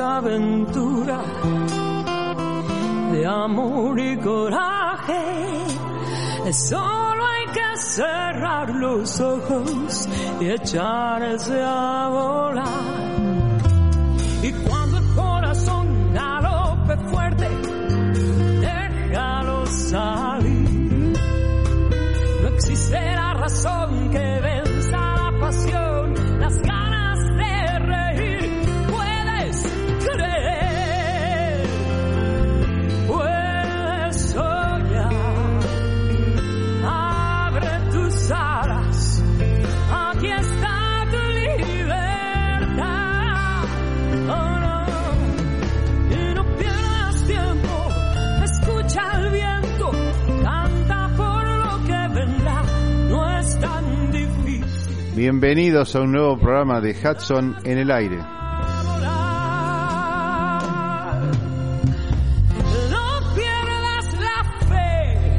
Aventura de amor y coraje, solo hay que cerrar los ojos y echarse a volar. Y cuando el corazón galope fuerte, déjalo salir. No existe la razón Bienvenidos a un nuevo programa de Hudson en el aire. No pierdas la fe,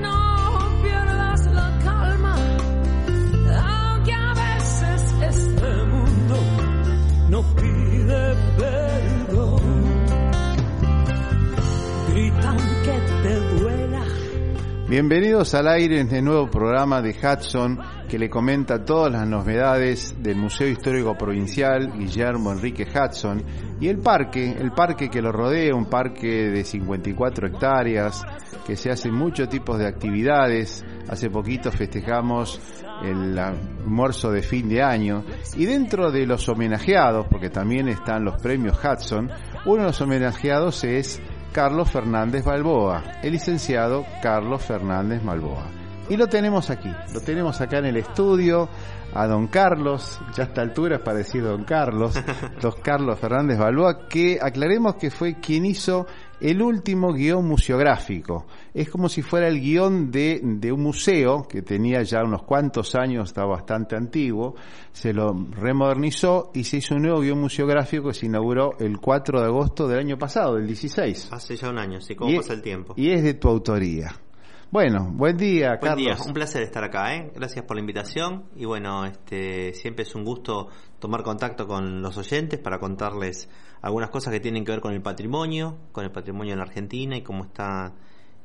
no pierdas la calma, aunque a veces este mundo no pide perdón. Gritan que te duela. Bienvenidos al aire en este nuevo programa de Hudson que le comenta todas las novedades del Museo Histórico Provincial Guillermo Enrique Hudson y el parque, el parque que lo rodea, un parque de 54 hectáreas que se hacen muchos tipos de actividades. Hace poquito festejamos el almuerzo de fin de año y dentro de los homenajeados, porque también están los premios Hudson, uno de los homenajeados es Carlos Fernández Balboa, el licenciado Carlos Fernández Balboa. Y lo tenemos aquí, lo tenemos acá en el estudio, a don Carlos, ya a esta altura es para decir don Carlos, don Carlos Fernández Balboa, que aclaremos que fue quien hizo el último guion museográfico. Es como si fuera el guion de, de un museo que tenía ya unos cuantos años, está bastante antiguo, se lo remodernizó y se hizo un nuevo guion museográfico que se inauguró el 4 de agosto del año pasado, del 16. Hace ya un año, sí, cómo Y- pasa el tiempo. Y es de tu autoría. Bueno, buen día, Buen Carlos. día, un placer estar acá, ¿eh? Gracias por la invitación y bueno, este siempre es un gusto tomar contacto con los oyentes para contarles algunas cosas que tienen que ver con el patrimonio, con el patrimonio en la Argentina y cómo está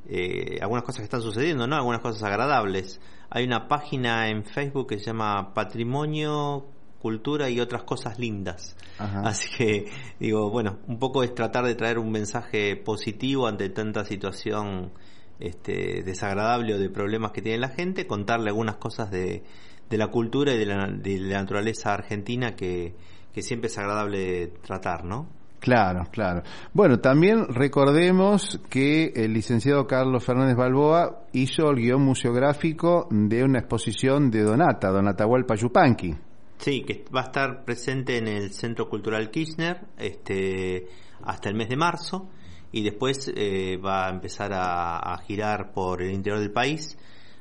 eh, algunas cosas que están sucediendo, ¿no? Algunas cosas agradables. Hay una página en Facebook que se llama Patrimonio cultura y otras cosas lindas. Ajá. Así que digo, bueno, un poco es tratar de traer un mensaje positivo ante tanta situación este, desagradable o de problemas que tiene la gente, contarle algunas cosas de, de la cultura y de la, de la naturaleza argentina que, que siempre es agradable tratar, ¿no? Claro, claro. Bueno, también recordemos que el licenciado Carlos Fernández Balboa hizo el guion museográfico de una exposición de Donata, Donata Hualpa Yupanqui. Sí, que va a estar presente en el Centro Cultural Kirchner este, hasta el mes de marzo y después eh, va a empezar a, a girar por el interior del país.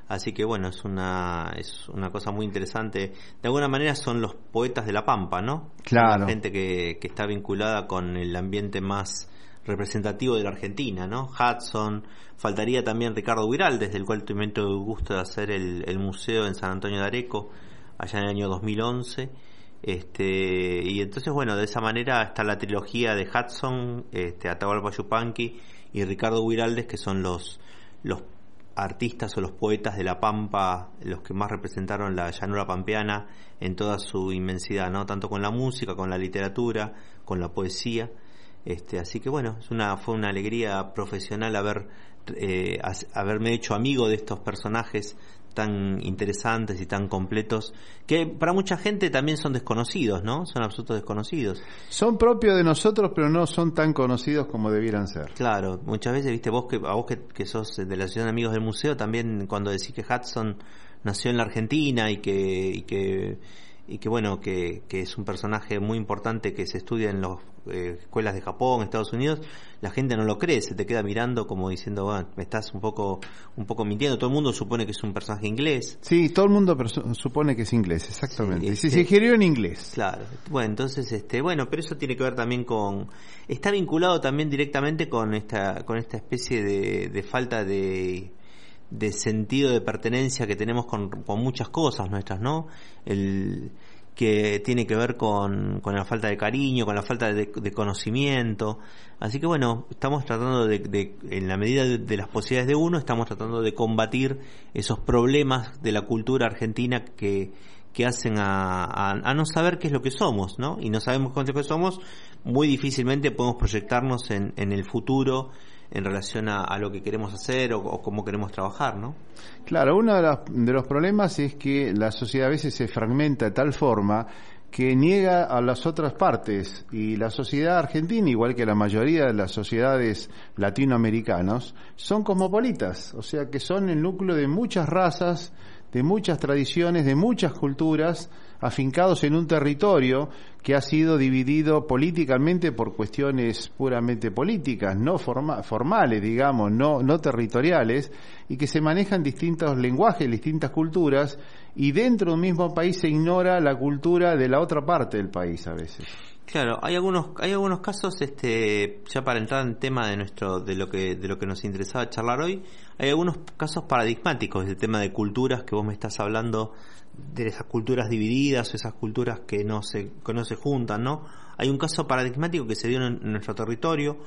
Así que bueno, es una, es una cosa muy interesante. De alguna manera son los poetas de la Pampa, ¿no? Claro. La gente que, que está vinculada con el ambiente más representativo de la Argentina, ¿no? Hudson, faltaría también Ricardo Viral, desde el cual tuve el gusto de hacer el, el museo en San Antonio de Areco, allá en el año 2011. Este, y entonces, bueno, de esa manera está la trilogía de Hudson, este, Atahualpa Yupanqui y Ricardo Huiraldes, que son los, los artistas o los poetas de la Pampa, los que más representaron la llanura pampeana en toda su inmensidad, ¿no? Tanto con la música, con la literatura, con la poesía. Este, así que bueno, es una, fue una alegría profesional haber, eh, haberme hecho amigo de estos personajes tan interesantes y tan completos, que para mucha gente también son desconocidos, ¿no? Son absolutos desconocidos. Son propios de nosotros, pero no son tan conocidos como debieran ser. Claro, muchas veces, viste, vos que, a vos que, que sos de la Asociación de Amigos del Museo, también cuando decís que Hudson nació en la Argentina y que, y que y que bueno, que, que es un personaje muy importante que se estudia en las escuelas de Japón, Estados Unidos, la gente no lo cree, se te queda mirando como diciendo, bueno, me estás un poco, un poco mintiendo, todo el mundo supone que es un personaje inglés. Sí, todo el mundo supone que es inglés, exactamente. Sí, Y se este- sugirió en inglés. Claro, bueno, entonces, este, bueno, pero eso tiene que ver también con, está vinculado también directamente con esta, con esta especie de, de falta de, de sentido de pertenencia que tenemos con, muchas cosas nuestras, ¿no? El, que tiene que ver con, con la falta de cariño, con la falta de, conocimiento. Así que bueno, estamos tratando de, de- en la medida de, las posibilidades de uno, estamos tratando de combatir esos problemas de la cultura argentina que, que hacen a, a- no saber qué es lo que somos, ¿no? Y no sabemos qué somos, muy difícilmente podemos proyectarnos en, en el futuro en relación a, lo que queremos hacer o, o cómo queremos trabajar, ¿no? Claro, uno de, las- de los problemas es que la sociedad a veces se fragmenta de tal forma que niega a las otras partes y la sociedad argentina, igual que la mayoría de las sociedades latinoamericanas, son cosmopolitas, o sea que son el núcleo de muchas razas, de muchas tradiciones, de muchas culturas, afincados en un territorio que ha sido dividido políticamente por cuestiones puramente políticas, no forma- formales, digamos, no, no territoriales, y que se manejan distintos lenguajes, distintas culturas, y dentro de un mismo país se ignora la cultura de la otra parte del país a veces. Claro, hay algunos hay algunos casos este ya para entrar en tema de nuestro de lo que de lo que nos interesaba charlar hoy, hay algunos casos paradigmáticos del tema de culturas que vos me estás hablando de esas culturas divididas o esas culturas que no se que no se juntan, ¿no? Hay un caso paradigmático que se dio en, en nuestro territorio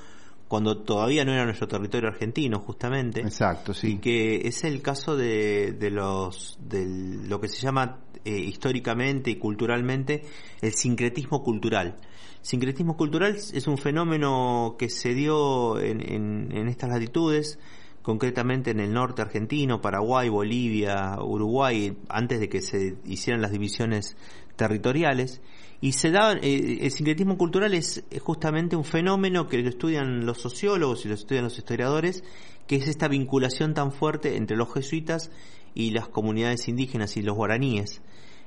cuando todavía no era nuestro territorio argentino justamente Exacto, y sí. que es el caso de, de los de lo que se llama eh, históricamente y culturalmente el sincretismo cultural. Sincretismo cultural es un fenómeno que se dio en, en- en estas latitudes, concretamente en el norte argentino, Paraguay, Bolivia, Uruguay, antes de que se hicieran las divisiones territoriales. Y se da, eh, el sincretismo cultural es, justamente un fenómeno que lo estudian los sociólogos y lo estudian los historiadores, que es esta vinculación tan fuerte entre los jesuitas y las comunidades indígenas y los guaraníes.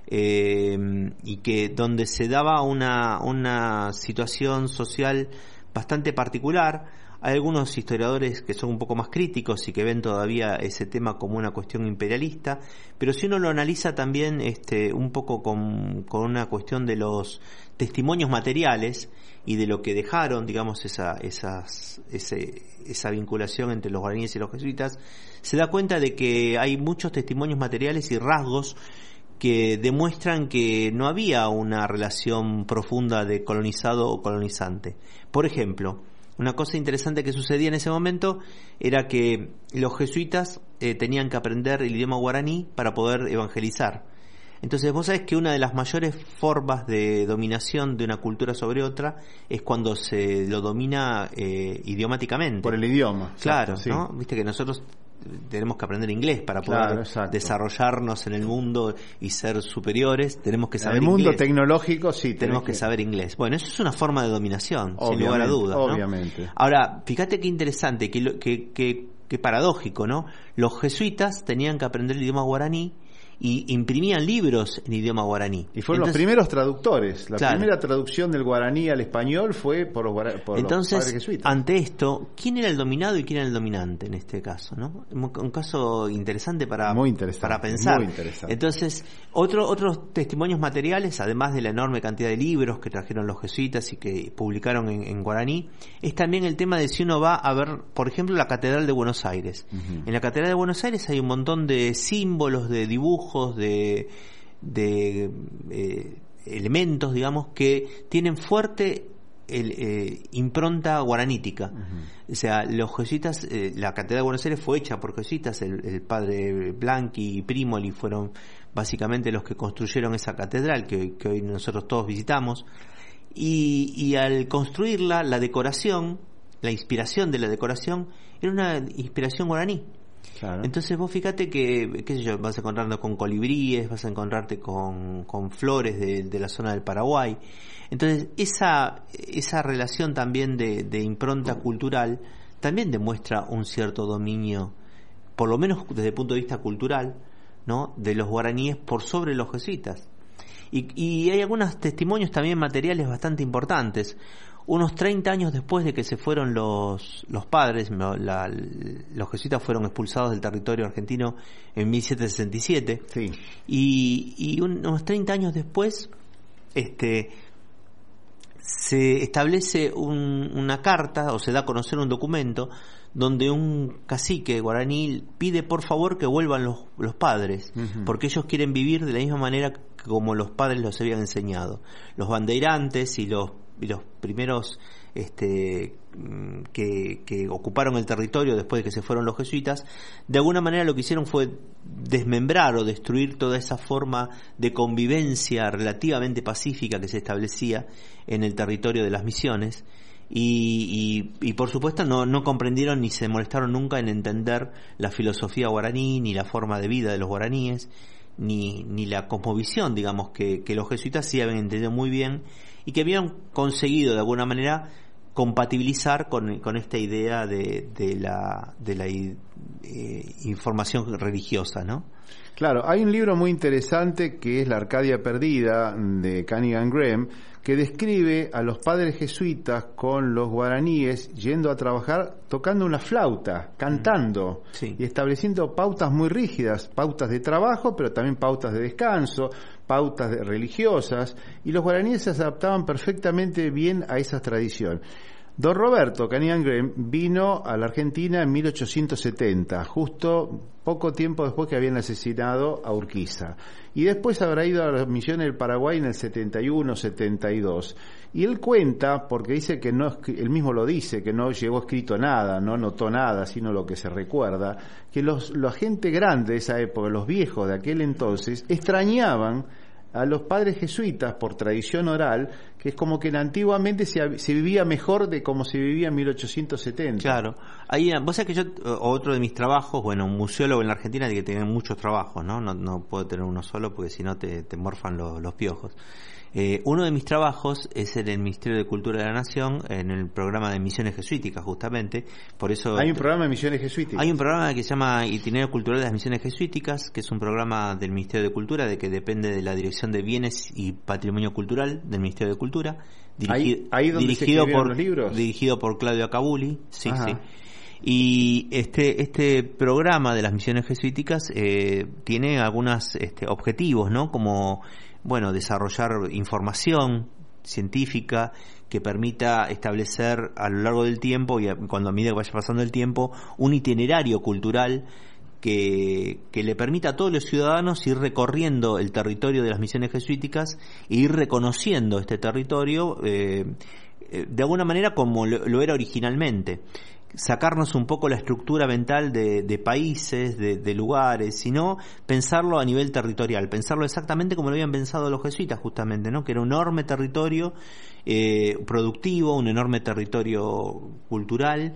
eh, y que donde se daba una, una situación social bastante particular. Hay algunos historiadores que son un poco más críticos y que ven todavía ese tema como una cuestión imperialista, pero si uno lo analiza también este, un poco con, con una cuestión de los testimonios materiales y de lo que dejaron, digamos, esa, esas, ese, esa vinculación entre los guaraníes y los jesuitas, se da cuenta de que hay muchos testimonios materiales y rasgos que demuestran que no había una relación profunda de colonizado o colonizante. Por ejemplo, una cosa interesante que sucedía en ese momento era que los jesuitas eh, tenían que aprender el idioma guaraní para poder evangelizar. Entonces vos sabés que una de las mayores formas de dominación de una cultura sobre otra es cuando se lo domina eh, idiomáticamente. Por el idioma. Claro, sí. ¿no? Viste que nosotros tenemos que aprender inglés para poder Claro, desarrollarnos en el mundo y ser superiores, tenemos que En saber el mundo inglés. tecnológico sí tenemos que saber inglés. Bueno, eso es una forma de dominación, sin lugar a dudas. ¿no? obviamente. Ahora, fíjate qué interesante, qué que, que, que, que paradójico, ¿no? Los jesuitas tenían que aprender el idioma guaraní y imprimían libros en idioma guaraní. Y fueron los primeros traductores. La Claro. primera traducción del guaraní al español fue por los, por los Entonces, padres jesuitas. ante esto, ¿quién era el dominado y quién era el dominante en este caso? ¿no? Un, un caso interesante para, Muy interesante, para pensar. muy interesante. Entonces, otro, otros testimonios materiales, además de la enorme cantidad de libros que trajeron los jesuitas y que publicaron en, en guaraní, es también el tema de si uno va a ver, por ejemplo, la Catedral de Buenos Aires. En la Catedral de Buenos Aires hay un montón de símbolos, de dibujos, de, de eh, elementos, digamos, que tienen fuerte el, eh, impronta guaranítica. O sea, los jesuitas, eh, la Catedral de Buenos Aires fue hecha por jesuitas, el, el padre Blanqui y Primoli fueron básicamente los que construyeron esa catedral que, hoy- que hoy nosotros todos visitamos. Y, y al construirla, la decoración, la inspiración de la decoración, era una inspiración guaraní. Entonces vos fíjate que, qué sé yo, vas a encontrarte con colibríes, vas a encontrarte con, con flores de, de la zona del Paraguay. Entonces esa, esa relación también de, de impronta cultural también demuestra un cierto dominio, por lo menos desde el punto de vista cultural, ¿no? de los guaraníes por sobre los jesuitas. Y, y hay algunos testimonios también materiales bastante importantes. Unos 30 años después de que se fueron los, los padres, la- los jesuitas fueron expulsados del territorio argentino en 1767, Sí. y, y unos 30 años después, este, se establece un- una carta o se da a conocer un documento donde un cacique guaraní pide por favor que vuelvan los, los padres, porque ellos quieren vivir de la misma manera como los padres los habían enseñado. Los bandeirantes y los, los primeros este, mm, que, ocuparon el territorio después de que se fueron los jesuitas, de alguna manera lo que hicieron fue desmembrar o destruir toda esa forma de convivencia relativamente pacífica que se establecía en el territorio de las misiones y, por supuesto no, no comprendieron ni se molestaron nunca en entender la filosofía guaraní ni la forma de vida de los guaraníes ni, ni la cosmovisión digamos que, que los jesuitas sí habían entendido muy bien y que habían conseguido de alguna manera compatibilizar con, con esta idea de, de la, de la eh, información religiosa, ¿no? Claro, hay un libro muy interesante que es La Arcadia Perdida de Cunningham Graham que describe a los padres jesuitas con los guaraníes yendo a trabajar tocando una flauta, cantando Sí. y estableciendo pautas muy rígidas, pautas de trabajo, pero también pautas de descanso, pautas religiosas, y los guaraníes se adaptaban perfectamente bien a esa tradición. Don Roberto Cunningham vino a la Argentina en 1870, justo poco tiempo después que habían asesinado a Urquiza. Y después habrá ido a las misiones del Paraguay en el 71, 72. Y él cuenta, porque dice que no, él mismo lo dice, que no llegó escrito nada, no notó nada, sino lo que se recuerda, que los, la gente grande de esa época, los viejos de aquel entonces, extrañaban a los padres jesuitas por tradición oral, que es como que antiguamente se, se vivía mejor de como se vivía en 1870. Claro. Ahí, vos sabés que yo, otro de mis trabajos, bueno, un museólogo en la Argentina tiene que tener muchos trabajos, ¿no? No, no puedo tener uno solo porque si no te, te morfan los, los piojos. Eh, uno de mis trabajos es en el Ministerio de Cultura de la Nación, en el programa de misiones jesuíticas, justamente. Por eso Hay un programa de misiones jesuíticas. Hay un programa que se llama Itinerario Cultural de las Misiones Jesuíticas, que es un programa del Ministerio de Cultura, de que depende de la Dirección de Bienes y Patrimonio Cultural del Ministerio de Cultura. Ahí- ahí donde se dirigido escribieron por los libros. dirigido por Claudio Acabuli, sí, Ajá. sí. Y este este programa de las misiones jesuíticas eh, tiene algunos este, objetivos, ¿no? Como bueno desarrollar información científica que permita establecer a lo largo del tiempo y cuando a medida que vaya pasando el tiempo un itinerario cultural que, que le permita a todos los ciudadanos ir recorriendo el territorio de las misiones jesuíticas e ir reconociendo este territorio eh, eh, de alguna manera como lo era originalmente. Sacarnos un poco la estructura mental de, países, de, lugares, sino pensarlo a nivel territorial, pensarlo exactamente como lo habían pensado los jesuitas justamente, ¿no? que era un enorme territorio eh, productivo, un enorme territorio cultural,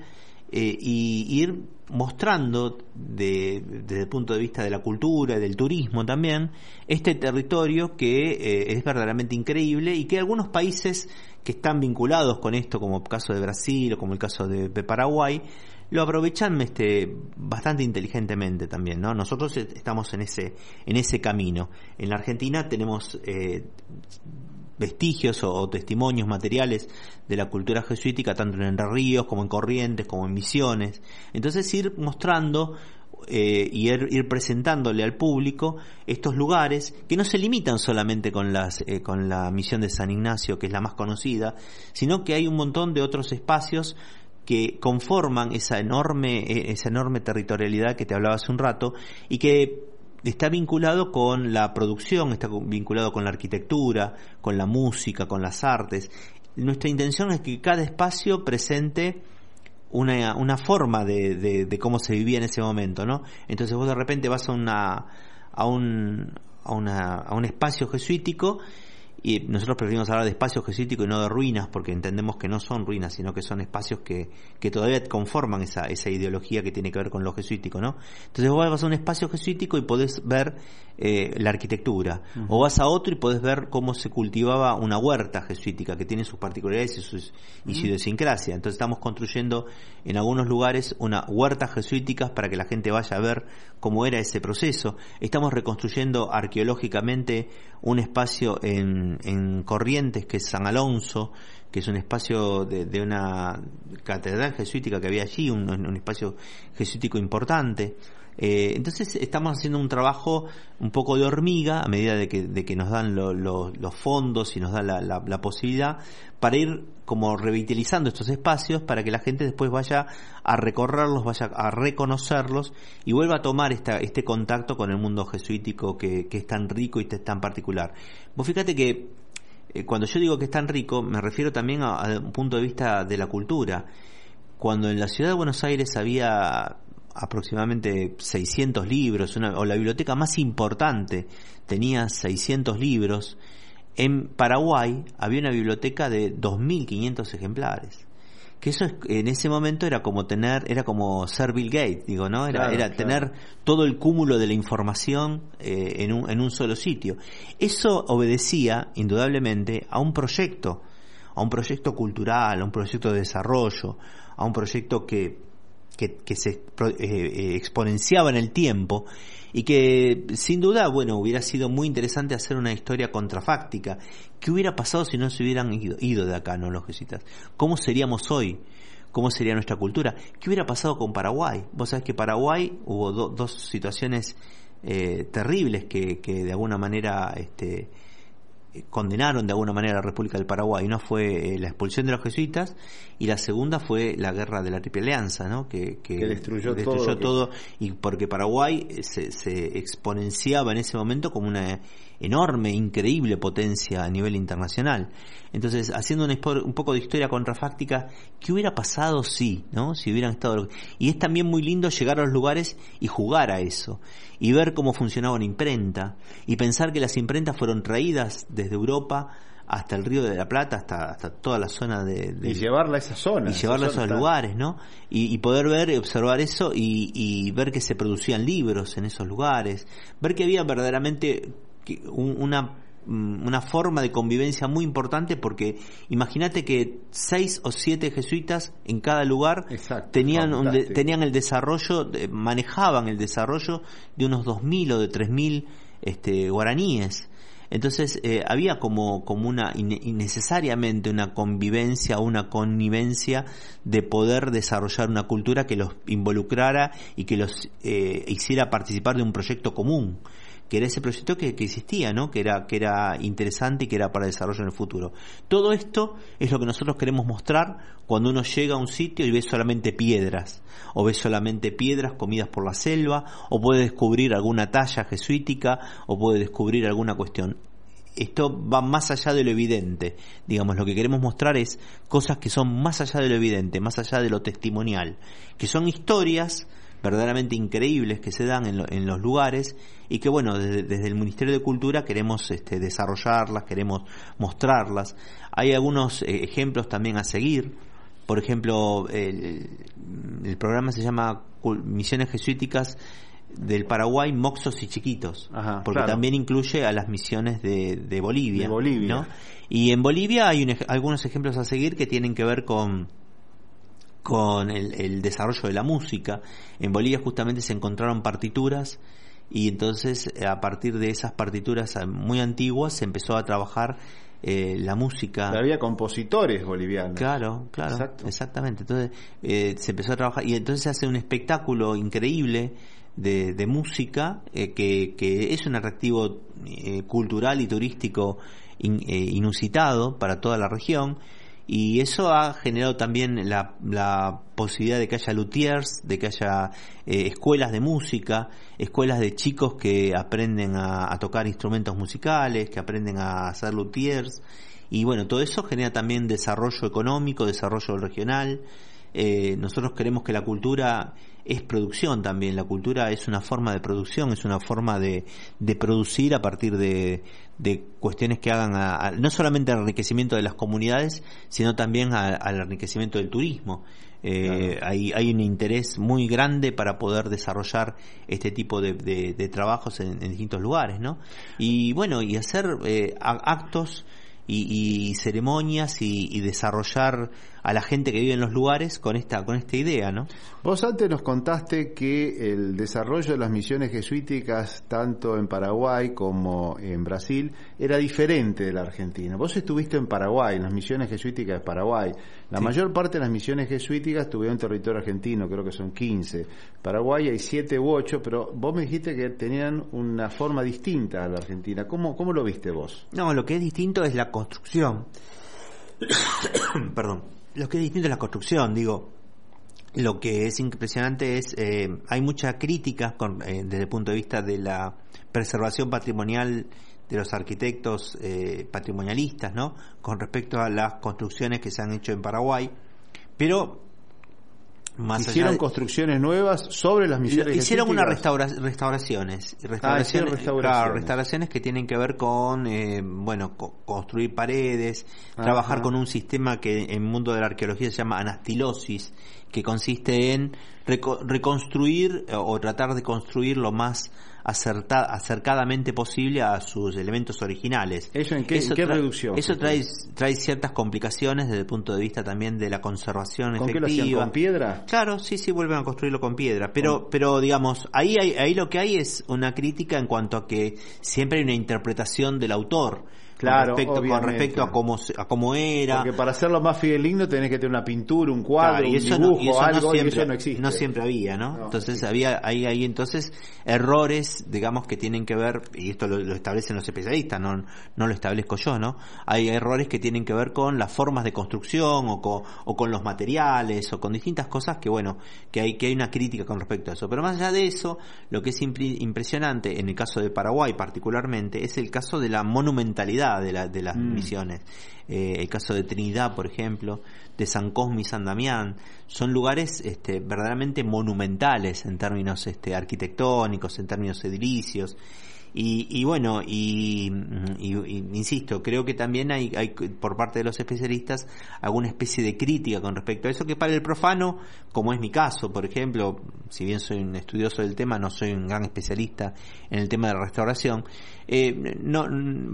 eh, y ir mostrando de- desde el punto de vista de la cultura del turismo también este territorio que eh, es verdaderamente increíble y que algunos países que están vinculados con esto como el caso de Brasil o como el caso de, Paraguay lo aprovechan este bastante inteligentemente también no nosotros est- estamos en ese en ese camino. En la Argentina tenemos eh, vestigios o, testimonios materiales de la cultura jesuítica tanto en Ríos como en Corrientes como en Misiones. Entonces ir mostrando eh, y ir, ir presentándole al público estos lugares que no se limitan solamente con las eh, con la misión de San Ignacio que es la más conocida sino que hay un montón de otros espacios que conforman esa enorme eh, esa enorme territorialidad que te hablaba hace un rato y que está vinculado con la producción, está vinculado con la arquitectura, con la música, con las artes. Nuestra intención es que cada espacio presente una, una forma de, de, cómo se vivía en ese momento, ¿no? Entonces vos de repente vas a una a un a, una, a un espacio jesuítico y nosotros preferimos hablar de espacios jesuíticos y no de ruinas porque entendemos que no son ruinas sino que son espacios que, que todavía conforman esa, esa ideología que tiene que ver con lo jesuítico ¿no? entonces vos vas a un espacio jesuítico y podés ver eh, la arquitectura. O vas a otro y podés ver cómo se cultivaba una huerta jesuítica que tiene sus particularidades y, sus, y su idiosincrasia. Entonces estamos construyendo en algunos lugares una huerta jesuíticas para que la gente vaya a ver cómo era ese proceso. Estamos reconstruyendo arqueológicamente un espacio en, en Corrientes que es San Alonso, que es un espacio de, una catedral jesuítica que había allí, un, espacio jesuítico importante. Eh, entonces estamos haciendo un trabajo un poco de hormiga a medida de que, nos dan lo- lo- los fondos y nos dan la, la- la posibilidad para ir como revitalizando estos espacios para que la gente después vaya a recorrerlos, vaya a reconocerlos y vuelva a tomar esta, este contacto con el mundo jesuítico que, que es tan rico y es tan particular. Vos fíjate que eh, cuando yo digo que es tan rico, me refiero también a, un punto de vista de la cultura. Cuando en la ciudad de Buenos Aires había aproximadamente 600 libros, o la biblioteca más importante tenía 600 libros, en Paraguay había una biblioteca de 2.500 ejemplares. Que eso es- en ese momento era como tener, era como ser Bill Gates, digo, ¿no? Era, Claro, era claro. tener todo el cúmulo de la información eh, en, un, en un solo sitio. Eso obedecía, indudablemente, a un proyecto, a un proyecto cultural, a un proyecto de desarrollo, a un proyecto que, que, que se eh, eh, exponenciaba en el tiempo y que sin duda, bueno, hubiera sido muy interesante hacer una historia contrafáctica. ¿Qué hubiera pasado si no se hubieran ido, ido de acá, no los jesuitas? ¿Cómo seríamos hoy? ¿Cómo sería nuestra cultura? ¿Qué hubiera pasado con Paraguay? Vos sabés que Paraguay hubo do- dos situaciones eh, terribles que, que de alguna manera este, condenaron de alguna manera a la República del Paraguay. Una fue eh, la expulsión de los jesuitas y la segunda fue la guerra de la Triple Alianza, ¿no? que, que Que destruyó todo destruyó todo y porque Paraguay eh, se, se exponenciaba en ese momento como una enorme, increíble potencia a nivel internacional. Entonces, haciendo un, un poco de historia contrafáctica, ¿qué hubiera pasado si, no? Si hubieran estado... Y es también muy lindo llegar a los lugares y jugar a eso, y ver cómo funcionaba una imprenta, y pensar que las imprentas fueron traídas desde Europa hasta el Río de la Plata, hasta, hasta toda la zona de... de- Y llevarla a esa zona. y llevarlo a esos está- lugares, ¿no? Y, y poder ver y observar eso y, y ver que se producían libros en esos lugares, ver que había verdaderamente que- un- una mm, una forma de convivencia muy importante porque imagínate que seis o siete jesuitas en cada lugar Exacto, tenían un de- tenían el desarrollo de- manejaban el desarrollo de unos 2000 o de 3000 este guaraníes. Entonces eh, había como, como una innecesariamente una convivencia, una connivencia de poder desarrollar una cultura que los involucrara y que los eh, hiciera participar de un proyecto común, que era ese proyecto que, que existía, ¿no? que era, que era interesante y que era para desarrollo en el futuro. Todo esto es lo que nosotros queremos mostrar cuando uno llega a un sitio y ve solamente piedras, o ve solamente piedras comidas por la selva, o puede descubrir alguna talla jesuítica, o puede descubrir alguna cuestión esto va más allá de lo evidente. Digamos, lo que queremos mostrar es cosas que son más allá de lo evidente, más allá de lo testimonial, que son historias verdaderamente increíbles que se dan en, lo- en los lugares y que bueno, desde, desde el Ministerio de Cultura queremos este, desarrollarlas, queremos mostrarlas. Hay algunos eh, ejemplos también a seguir. Por ejemplo, el, el programa se llama Misiones Jesuíticas del Paraguay, Moxos y Chiquitos, Ajá, porque claro. también incluye a las misiones de, de Bolivia. De Bolivia. ¿no? Y en Bolivia hay un algunos ejemplos a seguir que tienen que ver con con el, el desarrollo de la música. En Bolivia justamente se encontraron partituras y entonces a partir de esas partituras eh, muy antiguas se empezó a trabajar eh, la música. Había compositores bolivianos. Claro, claro, Exacto. exactamente. Entonces eh, se empezó a trabajar y entonces se hace un espectáculo increíble de, de música eh, que, que es un atractivo cultural y turístico in- inusitado para toda la región y eso ha generado también la, la posibilidad de que haya luthiers, de que haya eh, escuelas de música, escuelas de chicos que aprenden a, tocar instrumentos musicales, que aprenden a hacer luthiers y bueno, todo eso genera también desarrollo económico, desarrollo regional. Eh, nosotros queremos que la cultura es producción también. La cultura es una forma de producción, es una forma de, de producir a partir de, de cuestiones que hagan a- a- no solamente al enriquecimiento de las comunidades, sino también a- al enriquecimiento del turismo. Eh, hay, hay un interés muy grande para poder desarrollar este tipo de, de- de trabajos en, en distintos lugares, ¿no? Y bueno, y hacer eh, actos y, y ceremonias y, y desarrollar a la gente que vive en los lugares con esta con esta idea, ¿no? Vos antes nos contaste que el desarrollo de las misiones jesuíticas, tanto en Paraguay como en Brasil, era diferente de la Argentina. Vos estuviste en Paraguay, en las misiones jesuíticas de Paraguay. La Sí. mayor parte de las misiones jesuíticas estuvieron en territorio argentino, creo que son 15. Paraguay hay 7 u 8, pero vos me dijiste que tenían una forma distinta a la Argentina. ¿Cómo, cómo lo viste vos? No, lo que es distinto es la construcción. Perdón. Lo que es distinto es la construcción, digo. Lo que es impresionante es, eh, hay mucha crítica con- eh, desde el punto de vista de la preservación patrimonial de los arquitectos eh, patrimonialistas, ¿no? Con respecto a las construcciones que se han hecho en Paraguay. Pero, más allá Hicieron de- construcciones nuevas sobre las misiones Hicieron unas restaura- restauraciones. Ah, Restauraciones, hicieron restauraciones. claro, restauraciones que tienen que ver con, eh, bueno, co- construir paredes, Ajá. trabajar con un sistema que en el mundo de la arqueología se llama anastilosis, que consiste en reco- reconstruir o tratar de construir lo más acerta- acercadamente posible a sus elementos originales. ¿Eso en qué- en qué reducción? Eso trae, trae ciertas complicaciones desde el punto de vista también de la conservación ¿Con qué efectiva. lo hacían? ¿Con piedra? Claro, sí, sí, vuelven a construirlo con piedra. Pero, pero digamos, ahí, hay- ahí lo que hay es una crítica en cuanto a que siempre hay una interpretación del autor. Claro, con respecto, con obviamente. respecto a cómo, a cómo era. Porque para hacerlo más fideligno tenés que tener una pintura, un cuadro, Claro, y un eso no- dibujo, y eso no algo, siempre, y eso no existe. siempre había, ¿no? No, entonces había, hay, hay entonces errores, digamos, que tienen que ver, y esto lo, lo establecen los especialistas, no, no lo establezco yo, ¿no? Hay errores que tienen que ver con las formas de construcción o con, o con los materiales o con distintas cosas que, bueno, que hay, que hay una crítica con respecto a eso. Pero más allá de eso, lo que es impresionante, en el caso de Paraguay particularmente, es el caso de la monumentalidad de, la, de las Mm. misiones. Eh, el caso de Trinidad, por ejemplo, de San Cosme y San Damián, son lugares este, verdaderamente monumentales en términos este, arquitectónicos, en términos edilicios. Y, y bueno, y, y- insisto, creo que también hay, por parte de los especialistas alguna especie de crítica con respecto a eso que para el profano, como es mi caso, por ejemplo, si bien soy un estudioso del tema, no soy un gran especialista en el tema de la restauración, eh, no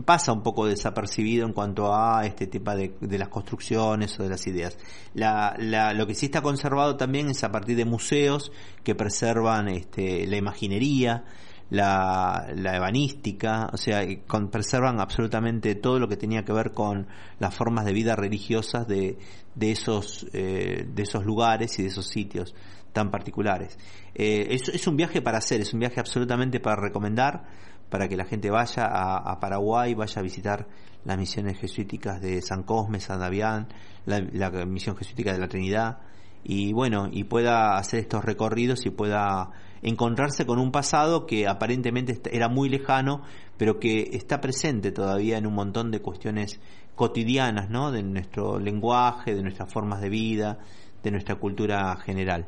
pasa un poco desapercibido en cuanto a este tipo de, de las construcciones o de las ideas. La, la- lo que sí está conservado también es a partir de museos que preservan este, la imaginería, la, la ebanística, o sea, con- preservan absolutamente todo lo que tenía que ver con las formas de vida religiosas de, de esos eh, de esos lugares y de esos sitios tan particulares. Eh, es, un viaje para hacer, es un viaje absolutamente para recomendar, para que la gente vaya a, a Paraguay, vaya a visitar las misiones jesuíticas de San Cosme, San Damián, la, la misión jesuítica de la Trinidad, y bueno, y pueda hacer estos recorridos y pueda encontrarse con un pasado que aparentemente era muy lejano, pero que está presente todavía en un montón de cuestiones cotidianas, ¿no? De nuestro lenguaje, de nuestras formas de vida, de nuestra cultura general.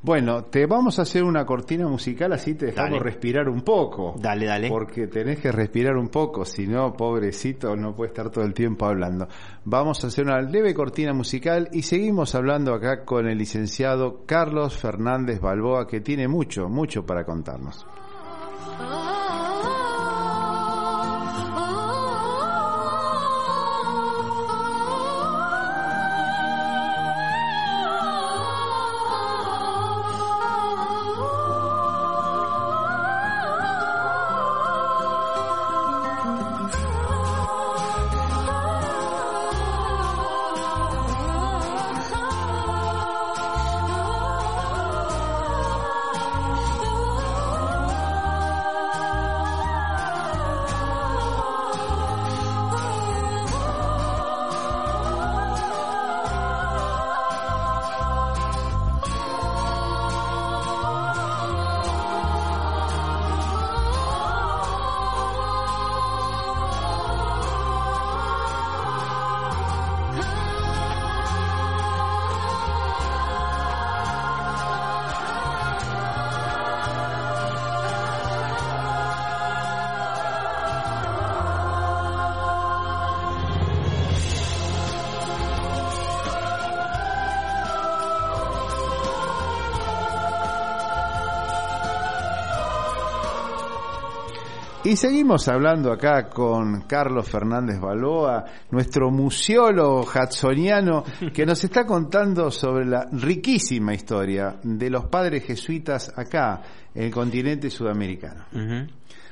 Bueno, te vamos a hacer una cortina musical así te dejamos Dale. respirar un poco. Dale, dale. Porque tenés que respirar un poco, si no, pobrecito, no puede estar todo el tiempo hablando. Vamos a hacer una leve cortina musical y seguimos hablando acá con el licenciado Carlos Fernández Balboa, que tiene mucho, mucho para contarnos. Y seguimos hablando acá con Carlos Fernández Baloa, nuestro museólogo hudsoniano, que nos está contando sobre la riquísima historia de los padres jesuitas acá, en el continente sudamericano.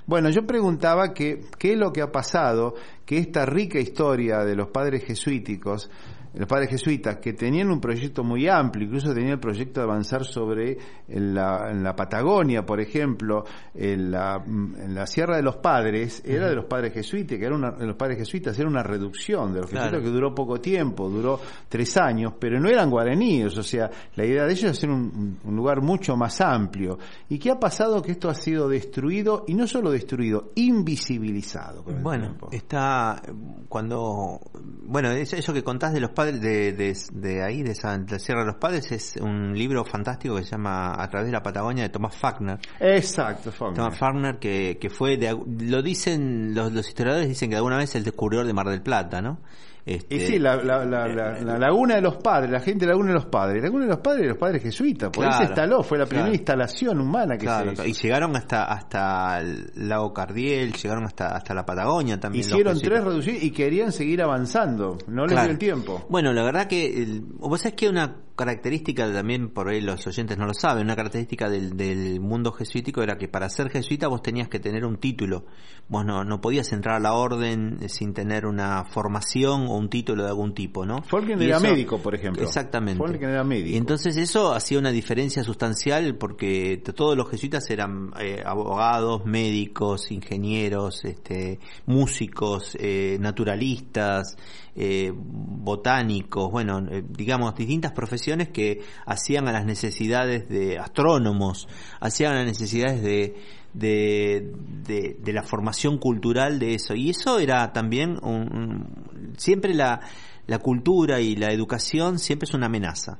Bueno, yo preguntaba que, qué es lo que ha pasado, que esta rica historia de los padres jesuíticos, los padres jesuitas, que tenían un proyecto muy amplio, incluso tenían el proyecto de avanzar sobre en la, en la Patagonia, por ejemplo, en la, en la Sierra de los Padres, era de los padres jesuitas, que era una, de los padres jesuitas era una reducción de los Claro. jesuitas que duró poco tiempo, duró tres años, pero no eran guaraníes, o sea, la idea de ellos es hacer un, un lugar mucho más amplio. ¿Y qué ha pasado? Que esto ha sido destruido, y no solo destruido, invisibilizado. Bueno, está cuando bueno es- eso que contás de los padres de, de, de ahí de, de la Sierra de los Padres es un libro fantástico que se llama A través de la Patagonia de Thomas Faulkner. Exacto, Faulkner. Thomas Faulkner que, que fue de, lo dicen los, los historiadores dicen que alguna vez el descubridor de Mar del Plata, ¿no? Este, Y sí, la, la, la, la- la laguna de los padres, la gente de la laguna de los padres. La laguna de los padres de los padres jesuitas, por ahí se Claro, instaló, fue la claro. primera instalación humana que Claro, se y hizo. llegaron hasta hasta el lago Cardiel, llegaron hasta hasta la Patagonia también. Hicieron tres reducidos y querían seguir avanzando, no les Claro. dio el tiempo. Bueno, la verdad que el- vos sabés que una característica también por ahí los oyentes no lo saben, una característica del, del mundo jesuítico era que para ser jesuita vos tenías que tener un título. Vos no, no podías entrar a la orden eh, sin tener una formación o un título de algún tipo, ¿no? Folken era eso- médico, por ejemplo. Exactamente. Folken era médico. Y entonces eso hacía una diferencia sustancial porque todos los jesuitas eran eh, abogados, médicos, ingenieros, este, músicos, eh, naturalistas, eh, botánicos, bueno, digamos, distintas profesiones que hacían a las necesidades de astrónomos, hacían a las necesidades de, de, de, de la formación cultural de eso. Y eso era también un- siempre la, la cultura y la educación siempre es una amenaza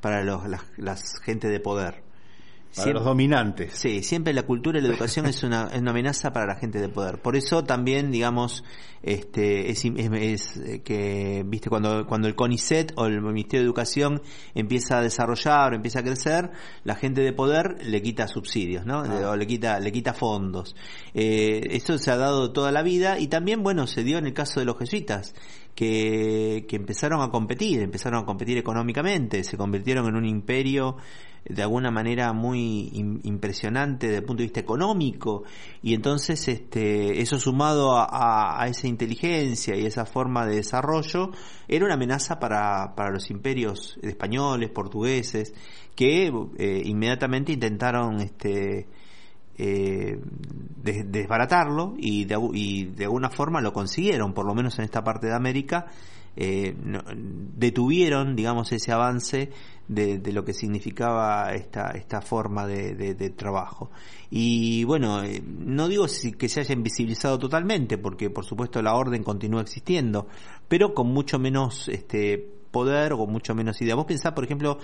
para los, las, las gente de poder. Para Siempre- los dominantes. Sí, siempre la cultura y la educación es una, es una amenaza para la gente de poder. Por eso también, digamos, este, es, es- es, eh, que, viste, cuando, cuando el CONICET o el Ministerio de Educación empieza a desarrollar o empieza a crecer, la gente de poder le quita subsidios, ¿no? Le- O le quita, le quita fondos. Eh, esto se ha dado toda la vida y también, bueno, se dio en el caso de los jesuitas, que, que empezaron a competir, empezaron a competir económicamente, se convirtieron en un imperio de alguna manera muy im- impresionante desde el punto de vista económico. Y entonces este eso sumado a, a- a esa inteligencia y esa forma de desarrollo era una amenaza para, para los imperios españoles, portugueses que eh, inmediatamente intentaron este eh, des- desbaratarlo y de, y de alguna forma lo consiguieron, por lo menos en esta parte de América, eh, detuvieron, digamos, ese avance de, lo que significaba esta, esta forma de trabajo. Y bueno, eh, no digo si- que se haya invisibilizado totalmente, porque por supuesto la orden continúa existiendo, pero con mucho menos este poder o con mucho menos idea. Vos pensás, por ejemplo,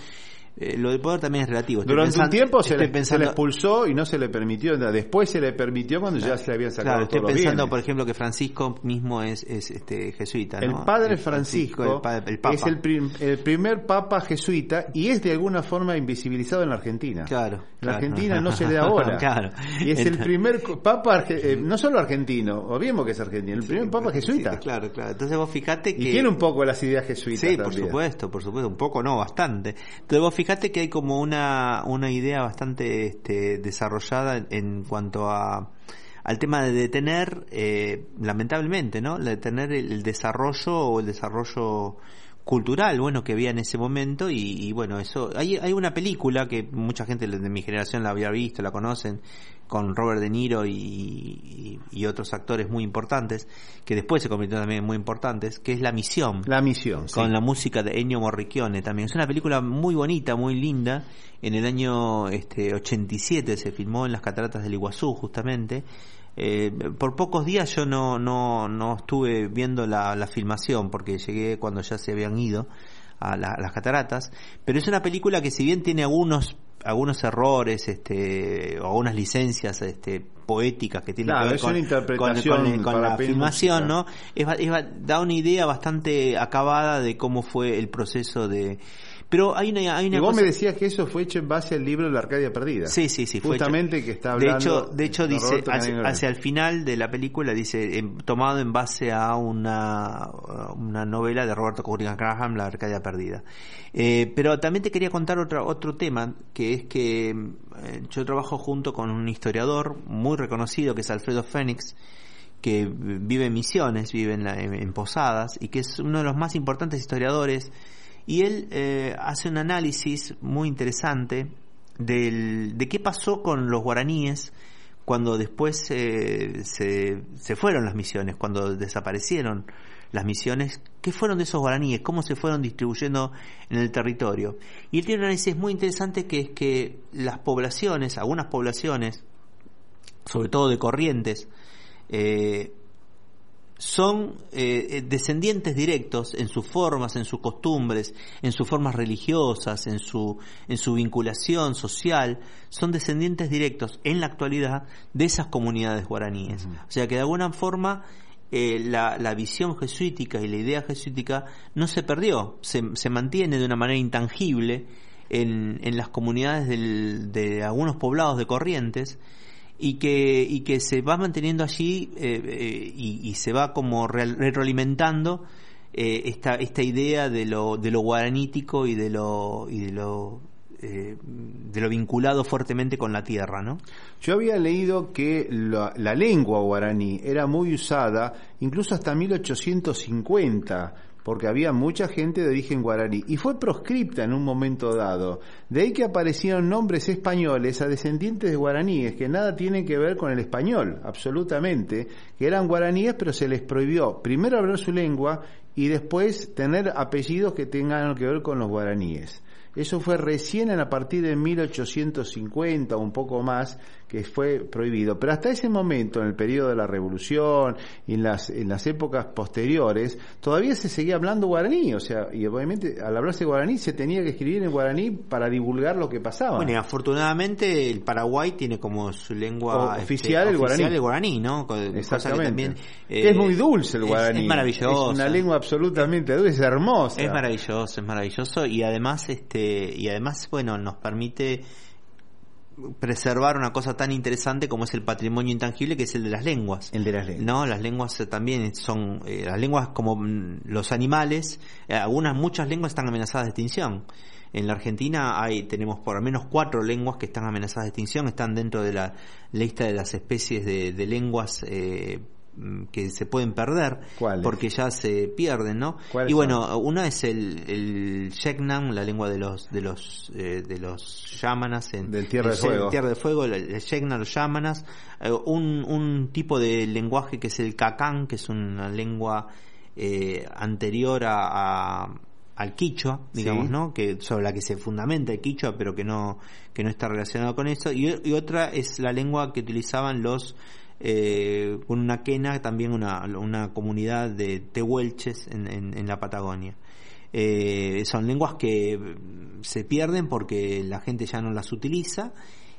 eh, lo del poder también es relativo. Estoy Durante un tiempo se estoy le, pensando- se le expulsó y no se le permitió. Después se le permitió cuando ya se le habían sacado Claro, estoy todos los pensando, por ejemplo, que Francisco mismo es, es este jesuita. El padre Francisco, el, pa- el papa. es el, prim- el primer papa jesuita y es de alguna forma invisibilizado en la Argentina. Claro. En claro. Argentina no se le da bola. claro. Y es el primer papa, eh, no solo argentino, obviemos que es argentino, el primer papa jesuita. Sí, claro, claro. Entonces vos fijate que... Y tiene un poco las ideas jesuitas Sí, por supuesto, por supuesto, un poco no, bastante. Entonces vos fijate que hay como una, una idea bastante este, desarrollada en, cuanto a al tema de detener, eh, lamentablemente, ¿no? Detener el desarrollo o el desarrollo cultural, bueno, que había en ese momento y, y bueno, eso, hay, hay una película que mucha gente de mi generación la había visto, la conocen, con Robert De Niro y, y- y otros actores muy importantes, que después se convirtieron también en muy importantes, que es La Misión La misión. sí. con la música de Ennio Morricone también. Es una película muy bonita, muy linda. En el año este, 87 se filmó en las cataratas del Iguazú, justamente. Eh, por pocos días yo no, no, no estuve viendo la, filmación porque llegué cuando ya se habían ido a, a las cataratas, pero es una película que si bien tiene algunos algunos errores este o algunas licencias este poéticas que tienen Claro, que ver es con, una interpretación con- con- con para la filmación. ¿no? Es es da una idea bastante acabada de cómo fue el proceso de... Pero hay una, hay una Y vos cosa- me decías que eso fue hecho en base al libro La Arcadia Perdida. Sí, sí, sí. Fue Justamente hecho- que está de hablando. hecho, de hecho de dice, Roberto hacia, el final de la película, dice, em, tomado en base a una, una novela de Roberto Corrigan Graham, La Arcadia Perdida. Eh, pero también te quería contar otro, otro tema, que es que eh, yo trabajo junto con un historiador muy reconocido, que es Alfredo Fénix, que vive en Misiones, vive en, la- en Posadas, y que es uno de los más importantes historiadores, y él eh, hace un análisis muy interesante del, de qué pasó con los guaraníes cuando después eh, se, se fueron las misiones, cuando desaparecieron las misiones, qué fueron de esos guaraníes, cómo se fueron distribuyendo en el territorio. Y él tiene un análisis muy interesante que es que las poblaciones, algunas poblaciones, sobre todo de corrientes, eh, son eh, eh, descendientes directos en sus formas, en sus costumbres, en sus formas religiosas, en su, en su vinculación social, son descendientes directos en la actualidad de esas comunidades guaraníes. O sea que de alguna forma eh, la, la visión jesuítica y la idea jesuítica no se perdió, se, se mantiene de una manera intangible en, en las comunidades del- de algunos poblados de Corrientes y que, y que se va manteniendo allí eh, eh, y, y se va como retroalimentando eh, esta, esta idea de lo, de lo guaranítico y de lo, y de lo, eh, de lo vinculado fuertemente con la tierra, ¿no? Yo había leído que la, la lengua guaraní era muy usada incluso hasta 1850, porque había mucha gente de origen guaraní, y fue proscripta en un momento dado. De ahí que aparecieron nombres españoles a descendientes de guaraníes, que nada tienen que ver con el español, absolutamente, que eran guaraníes, pero se les prohibió primero hablar su lengua y después tener apellidos que tengan que ver con los guaraníes. Eso fue recién a partir de 1850 o un poco más que fue prohibido. Pero hasta ese momento, en el periodo de la Revolución y en las, en las épocas posteriores, todavía se seguía hablando guaraní. O sea, y obviamente al hablarse guaraní se tenía que escribir en guaraní para divulgar lo que pasaba. Bueno, y afortunadamente el Paraguay tiene como su lengua O- este, oficial el guaraní. el guaraní, ¿no? Co- cosa que Exactamente. también, Que eh, es muy dulce el es- guaraní. Es, maravilloso. Es una lengua absolutamente dulce, es hermosa. Es maravilloso, es maravilloso y además este y además bueno, nos permite preservar una cosa tan interesante como es el patrimonio intangible que es el de las lenguas. El de las lenguas. No, las lenguas eh, también son eh, las lenguas como mm, los animales, eh, algunas muchas lenguas están amenazadas de extinción. En la Argentina hay tenemos por lo menos cuatro lenguas que están amenazadas de extinción, están dentro de la lista de las especies de, de lenguas eh, que se pueden perder porque ya se pierden, ¿no? ¿Cuáles Y bueno, una es el, el Yeknam, la lengua de los de los eh, de los yámanas en Del Tierra el del Fuego. Tierra del Fuego, el, el los yámanas, eh, un, un tipo de lenguaje que es el Kakán, que es una lengua eh, anterior a, a- al quichua, digamos, Sí. ¿no? Que sobre la que se fundamenta el quichua, pero que no que no está relacionado con eso. Y, y otra es la lengua que utilizaban los eh, con una quena, también una, una comunidad de tehuelches en, en, en la Patagonia. Eh, son lenguas que se pierden porque la gente ya no las utiliza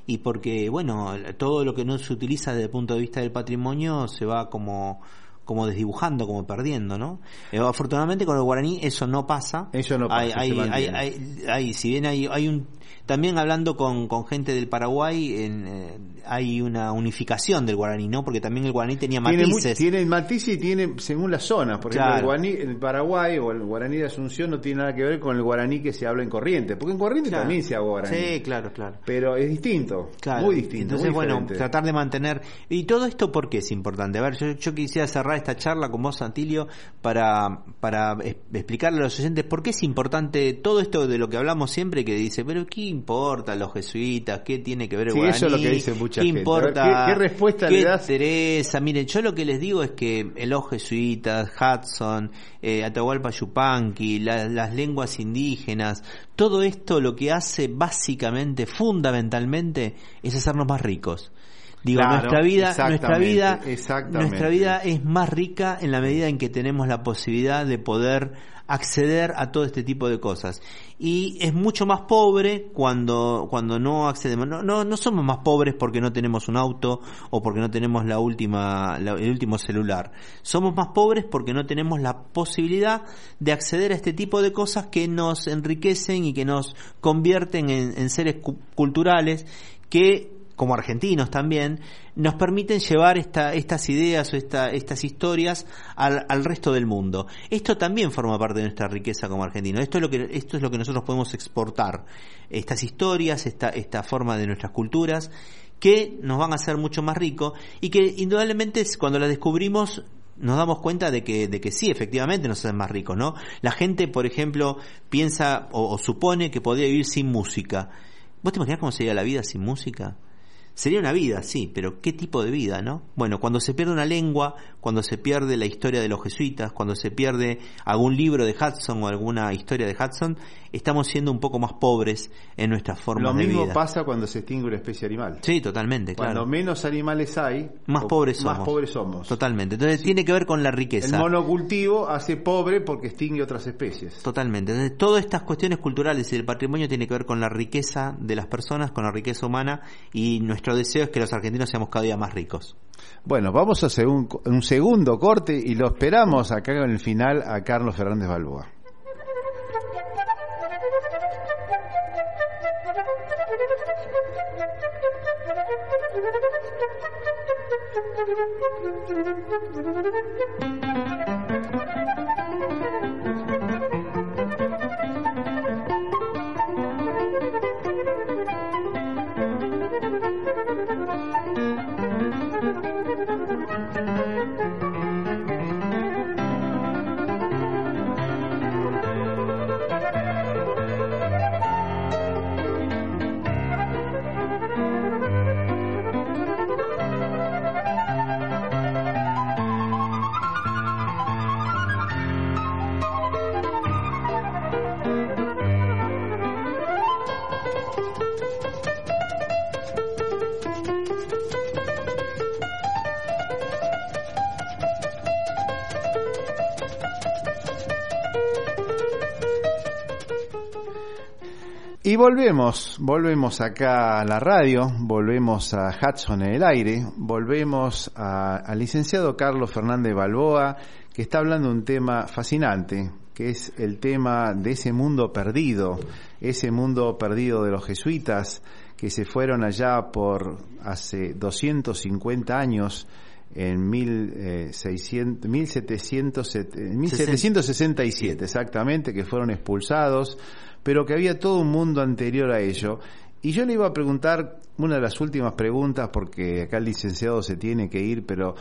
y porque, bueno, todo lo que no se utiliza desde el punto de vista del patrimonio se va como como desdibujando, como perdiendo, ¿no? Eh, afortunadamente con el guaraní eso no pasa. Eso no pasa, Hay, si bien hay, hay un también hablando con, con gente del Paraguay en, eh, hay una unificación del guaraní, ¿no? Porque también el guaraní tenía Tiene, matices. tiene matices y tiene según las zonas. Por ejemplo, Claro. el, guaraní, el Paraguay o el guaraní de Asunción no tiene nada que ver con el guaraní que se habla en Corrientes. Porque en Corrientes Claro. también se habla guaraní. Sí, claro, claro. Pero es distinto. Claro. Muy distinto. Entonces, muy bueno, tratar de mantener. ¿Y todo esto por qué es importante? A ver, yo, yo quisiera cerrar esta charla con vos, Santilio, para, para explicarle a los oyentes por qué es importante todo esto de lo que hablamos siempre, que dice, pero ¿qué importa los jesuitas? ¿Qué tiene que ver el Sí, eso es lo guaraní? que dice mucha ¿Qué gente. importa? Ver, ¿qué- qué respuesta ¿Qué le das? interesa? Miren, yo lo que les digo es que los jesuitas, Hudson, eh, Atahualpa Yupanqui, la- las lenguas indígenas, todo esto lo que hace básicamente, fundamentalmente, es hacernos más ricos. Digo, Claro, nuestra vida, nuestra vida, nuestra vida es más rica en la medida en que tenemos la posibilidad de poder acceder a todo este tipo de cosas. Y es mucho más pobre cuando, cuando no accedemos. No, no, no somos más pobres porque no tenemos un auto o porque no tenemos la última, la- el último celular. Somos más pobres porque no tenemos la posibilidad de acceder a este tipo de cosas que nos enriquecen y que nos convierten en, en seres cu- culturales que como argentinos también, nos permiten llevar esta, estas ideas o esta, estas historias al, al resto del mundo. Esto también forma parte de nuestra riqueza como argentinos. Esto es lo que, esto es lo que nosotros podemos exportar. Estas historias, esta, esta forma de nuestras culturas, que nos van a hacer mucho más ricos y que indudablemente cuando las descubrimos nos damos cuenta de que, de que sí, efectivamente nos hacen más ricos, ¿no? La gente, por ejemplo, piensa o, supone que podría vivir sin música. ¿Vos te imaginás cómo sería la vida sin música? Sería una vida, sí, pero ¿qué tipo de vida, no? Bueno, cuando se pierde una lengua, cuando se pierde la historia de los jesuitas, cuando se pierde algún libro de Hudson o alguna historia de Hudson, estamos siendo un poco más pobres en nuestras formas Lo de mismo vida. pasa cuando se extingue una especie animal. Sí, totalmente, Cuando claro. menos animales hay, Más pobres somos. Más pobres somos. Totalmente. Entonces tiene que ver con la El riqueza. monocultivo hace pobre porque extingue otras especies. Totalmente. Entonces, todas estas cuestiones culturales y del patrimonio tiene que ver con la riqueza de las personas, con la riqueza humana y nuestro deseo es que los argentinos seamos cada día más ricos. Bueno, vamos a hacer un, un segundo corte y lo esperamos acá en el final a Carlos Fernández Balboa. Thank you. Y volvemos, volvemos acá a la radio, volvemos a Hudson en el aire, volvemos al licenciado Carlos Fernández Balboa, que está hablando de un tema fascinante, que es el tema de ese mundo perdido, ese mundo perdido de los jesuitas que se fueron allá por hace 250 años en 1600, 1700, 1767, exactamente, que fueron expulsados, pero que había todo un mundo anterior a ello. Y yo le iba a preguntar una de las últimas preguntas, porque acá el licenciado se tiene que ir, pero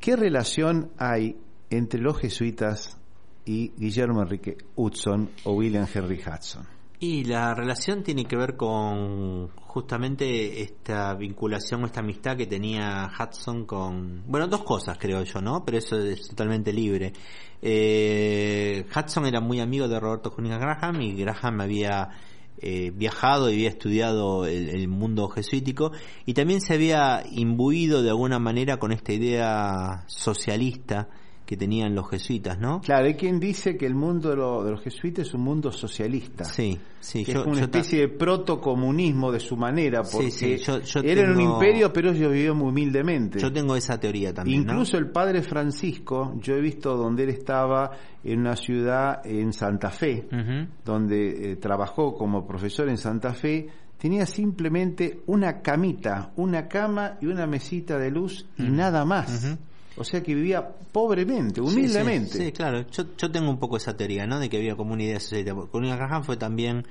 ¿qué relación hay entre los jesuitas y Guillermo Enrique Hudson o William Henry Hudson? Y la relación tiene que ver con justamente esta vinculación, esta amistad que tenía Hudson con... Bueno, dos cosas creo yo, ¿no? Pero eso es totalmente libre. Eh, Hudson era muy amigo de Roberto Cunningham Graham y Graham había eh, viajado y había estudiado el, el mundo jesuítico y también se había imbuido de alguna manera con esta idea socialista que tenían los jesuitas, ¿no? Claro, hay quien dice que el mundo de, lo- de los jesuitas es un mundo socialista. Sí, sí, que yo- es una yo ta- especie de protocomunismo de su manera, Sí, porque sí, yo- yo eran un tengo- imperio, pero ellos vivían muy humildemente. Yo tengo esa teoría también. ¿no? Incluso el padre Francisco, yo he visto donde él estaba en una ciudad en Santa Fe, donde eh, trabajó como profesor en Santa Fe, tenía simplemente una camita, una cama y una mesita de luz y nada más. O sea que vivía pobremente, humildemente. Sí, sí, claro. Yo, yo tengo un poco esa teoría, ¿no? De que había como una idea socialista. Cunningham Graham fue también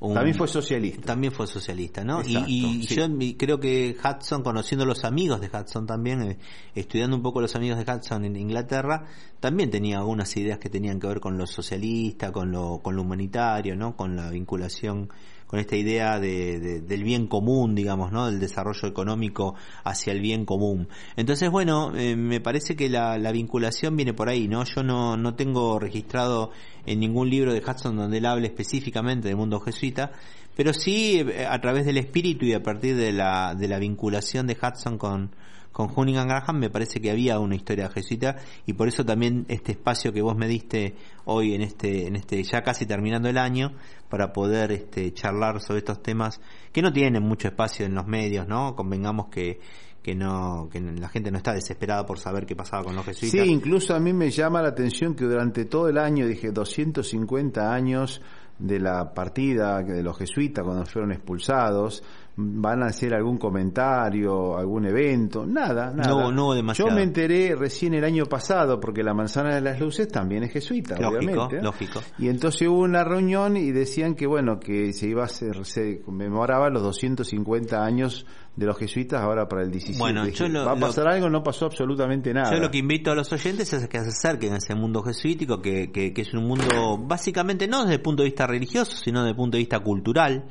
un- También fue socialista. también fue socialista, ¿no? Y- Exacto, y, sí. yo creo que Hudson, conociendo los amigos de Hudson también, eh, estudiando un poco los amigos de Hudson en Inglaterra, también tenía algunas ideas que tenían que ver con lo socialista, con lo, con lo humanitario, ¿no? Con la vinculación, con esta idea de, de- del bien común, digamos, ¿no? Del desarrollo económico hacia el bien común. Entonces, bueno, eh, me parece que la, la vinculación viene por ahí, ¿no? Yo no, no tengo registrado en ningún libro de Hudson donde él hable específicamente del mundo jesuita, pero sí eh, a través del espíritu y a partir de la, de la vinculación de Hudson con, con Hunningham Graham, me parece que había una historia jesuita y por eso también este espacio que vos me diste hoy en este, en este ya casi terminando el año para poder este, charlar sobre estos temas que no tienen mucho espacio en los medios, ¿no? Convengamos que que no que la gente no está desesperada por saber qué pasaba con los jesuitas. Sí, incluso a mí me llama la atención que durante todo el año, dije 250 años de la partida de los jesuitas cuando fueron expulsados, van a hacer algún comentario, algún evento, nada, nada. No, no demasiado. Yo me enteré recién el año pasado porque la manzana de las luces también es jesuita, Lógico, obviamente. lógico. Y entonces hubo una reunión y decían que bueno, que se iba a hacer, se conmemoraba los 250 años de los jesuitas ahora para el 17. Bueno, yo lo- ¿Va a lo- pasar algo? No pasó absolutamente nada. Yo lo que invito a los oyentes es que se acerquen a ese mundo jesuítico, que, que, que es un mundo básicamente no desde el punto de vista religioso, sino desde el punto de vista cultural,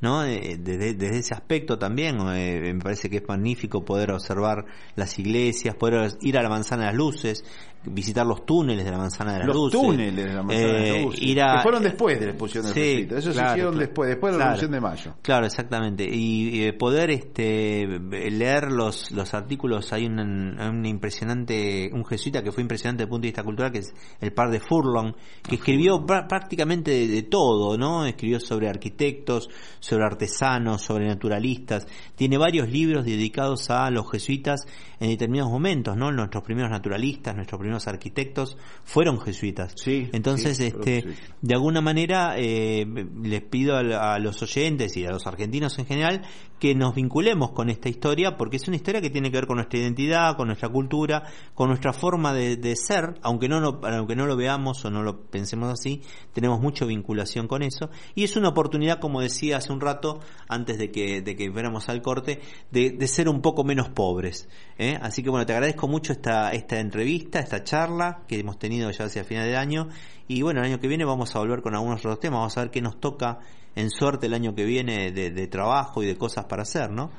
¿no? Eh, Desde, desde ese aspecto también, eh, me parece que es magnífico poder observar las iglesias, poder ir a la manzana de las luces, visitar los túneles de la manzana de las los luces. túneles de la manzana de eh, las luces, ir a- que fueron después de la expulsión de los Sí, jesuitas. Eso se hicieron después, después de la Claro. revolución de mayo. Claro, exactamente. Y, eh, poder este leer los, los artículos, hay un, un impresionante, un jesuita que fue impresionante desde el punto de vista cultural, que es el par de Furlong, que escribió prá- prácticamente de, de todo, ¿no? Escribió sobre arquitectos, sobre artesanos, sobre naturalistas. Tiene varios libros dedicados a los jesuitas en determinados momentos, ¿no? Nuestros primeros naturalistas, nuestros primeros arquitectos fueron jesuitas. Sí, Entonces, sí, este, de alguna manera eh, les pido a, a los oyentes y a los argentinos en general que nos vinculemos con esta historia porque es una historia que tiene que ver con nuestra identidad, con nuestra cultura, con nuestra forma de, de ser, aunque no, lo, aunque no lo veamos o no lo pensemos así, tenemos mucha vinculación con eso y es una oportunidad, como decía hace un rato, antes de que, de que fuéramos al corte, de, de ser un poco menos pobres. ¿eh? Así que bueno, te agradezco mucho esta, esta entrevista, esta charla que hemos tenido ya hacia final de año y bueno, el año que viene vamos a volver con algunos otros temas, vamos a ver qué nos toca en suerte el año que viene de, de trabajo y de cosas para hacer, ¿no?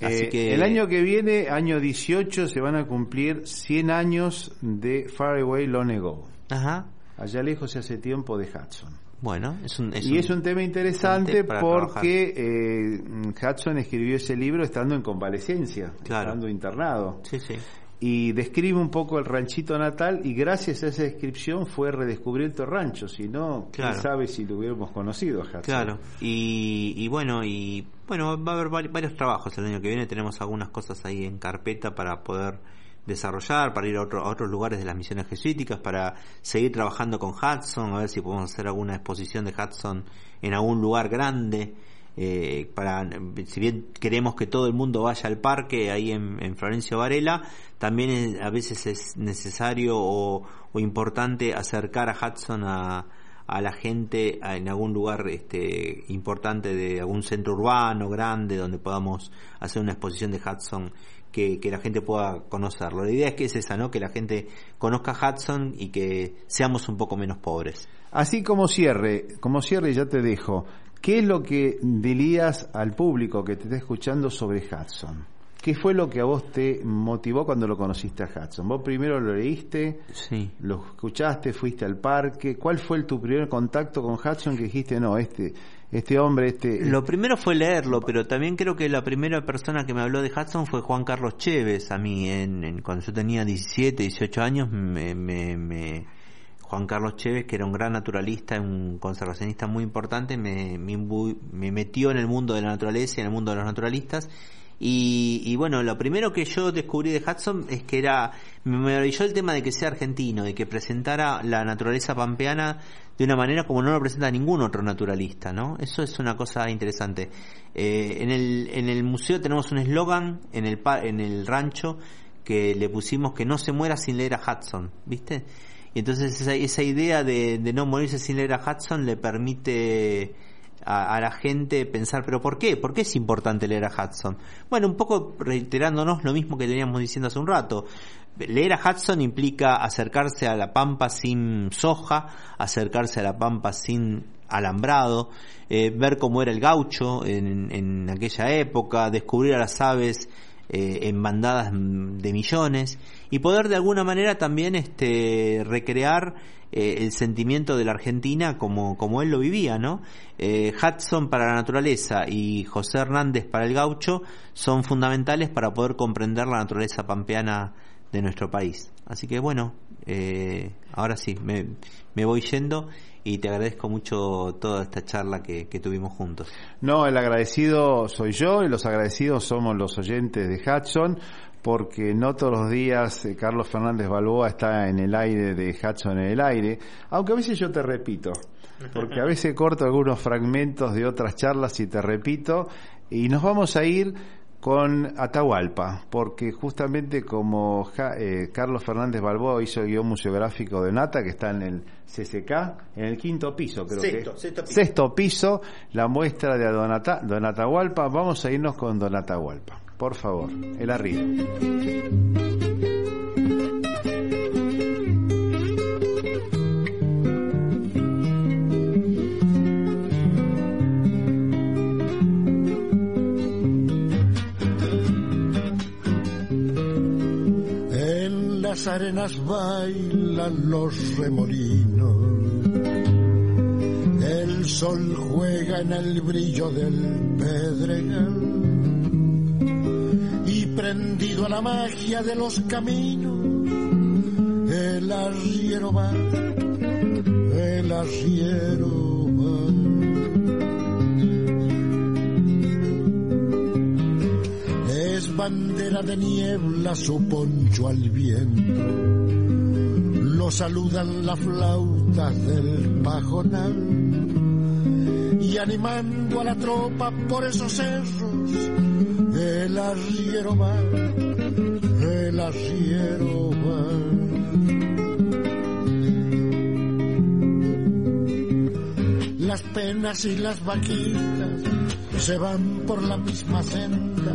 Así Eh, que El año que viene, año 18, se van a cumplir 100 años de Far Away Long Ago. Ajá. Allá lejos se hace tiempo de Hudson. Bueno, es un, es y es un tema interesante porque eh, Hudson escribió ese libro estando en convalecencia, Claro. estando internado. Sí, sí. Y describe un poco el ranchito natal y gracias a esa descripción fue redescubierto el rancho, si no, quién sabe si lo hubiéramos conocido a Hudson. Claro, y, y bueno, y bueno, va a haber vari- varios trabajos el año que viene, tenemos algunas cosas ahí en carpeta para poder desarrollar, para ir a, otro- a otros lugares de las misiones jesuíticas, para seguir trabajando con Hudson, a ver si podemos hacer alguna exposición de Hudson en algún lugar grande, eh, para, si bien queremos que todo el mundo vaya al parque ahí en, en Florencio Varela, también es- a veces es necesario o, o importante acercar a Hudson a, a la gente a- en algún lugar este, importante de algún centro urbano grande donde podamos hacer una exposición de Hudson que, que la gente pueda conocerlo. La idea es que es esa, ¿no? Que la gente conozca Hudson y que seamos un poco menos pobres. Así como cierre, como cierre ya te dejo, ¿qué es lo que dirías al público que te está escuchando sobre Hudson? ¿Qué fue lo que a vos te motivó cuando lo conociste a Hudson? ¿Vos primero lo leíste, Sí. lo escuchaste, fuiste al parque? ¿Cuál fue el- tu primer contacto con Hudson que dijiste, no, este, este hombre, este... Lo primero fue leerlo, pero también creo que la primera persona que me habló de Hudson fue Juan Carlos Chévez. A mí, en, en- cuando yo tenía 17, 18 años, me, me- me- Juan Carlos Chévez, que era un gran naturalista, un conservacionista muy importante, me, me, metió en el mundo de la naturaleza y en el mundo de los naturalistas. Y, y bueno, lo primero que yo descubrí de Hudson es que era, me maravilló el tema de que sea argentino, de que presentara la naturaleza pampeana de una manera como no lo presenta ningún otro naturalista, ¿no? Eso es una cosa interesante. Eh, en, el, en el museo tenemos un eslogan en el, en el rancho que le pusimos que no se muera sin leer a Hudson, ¿viste? Y entonces esa, esa idea de, no morirse sin leer a Hudson le permite a, a la gente pensar, pero ¿por qué? ¿Por qué es importante leer a Hudson? Bueno, un poco reiterándonos lo mismo que veníamos diciendo hace un rato. Leer a Hudson implica acercarse a la pampa sin soja, acercarse a la pampa sin alambrado, eh, ver cómo era el gaucho en, en aquella época, descubrir a las aves eh, en bandadas de millones y poder de alguna manera también este, recrear eh, el sentimiento de la Argentina como, como él lo vivía, ¿no? Eh, Hudson para la naturaleza y José Hernández para el gaucho son fundamentales para poder comprender la naturaleza pampeana de nuestro país. Así que bueno, ahora sí, me, voy yendo y te agradezco mucho toda esta charla que, que tuvimos juntos. No, el agradecido soy yo y los agradecidos somos los oyentes de Hudson porque no todos los días eh, Carlos Fernández Balboa está en el aire de Hudson en el aire, aunque a veces yo te repito, porque a veces corto algunos fragmentos de otras charlas y te repito, y nos vamos a ir con Atahualpa, porque justamente como Ja- eh, Carlos Fernández Balboa hizo el guion museográfico de Nata, que está en el CCK, en el quinto piso, creo Sexto, que sexto piso. sexto piso, la muestra de Don, Ata- Don Atahualpa. Vamos a irnos con Don Atahualpa, por favor, el arriba. Las arenas bailan los remolinos. El sol juega en el brillo del pedregal. Y prendido a la magia de los caminos, el arriero va, el arriero bandera de niebla su poncho al viento. Lo saludan las flautas del pajonal. Y animando a la tropa por esos cerros, el arriero va, el arriero va. Las penas y las vaquitas se van por la misma senda.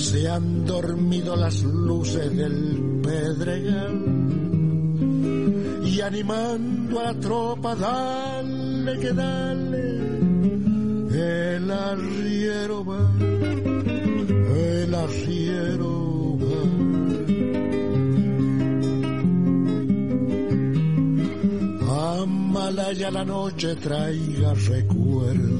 Se han dormido las luces del pedregal. Y animando a la tropa, dale que dale. El arriero va, el arriero va. Amalaya la noche traiga recuerdo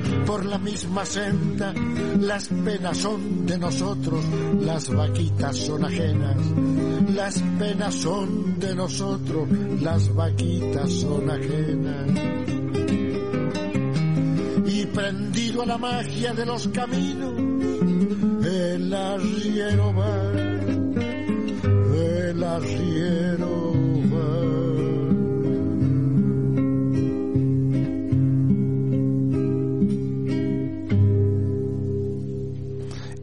por la misma senda. Las penas son de nosotros, las vaquitas son ajenas. Las penas son de nosotros, las vaquitas son ajenas. Y prendido a la magia de los caminos, el arriero va el arriero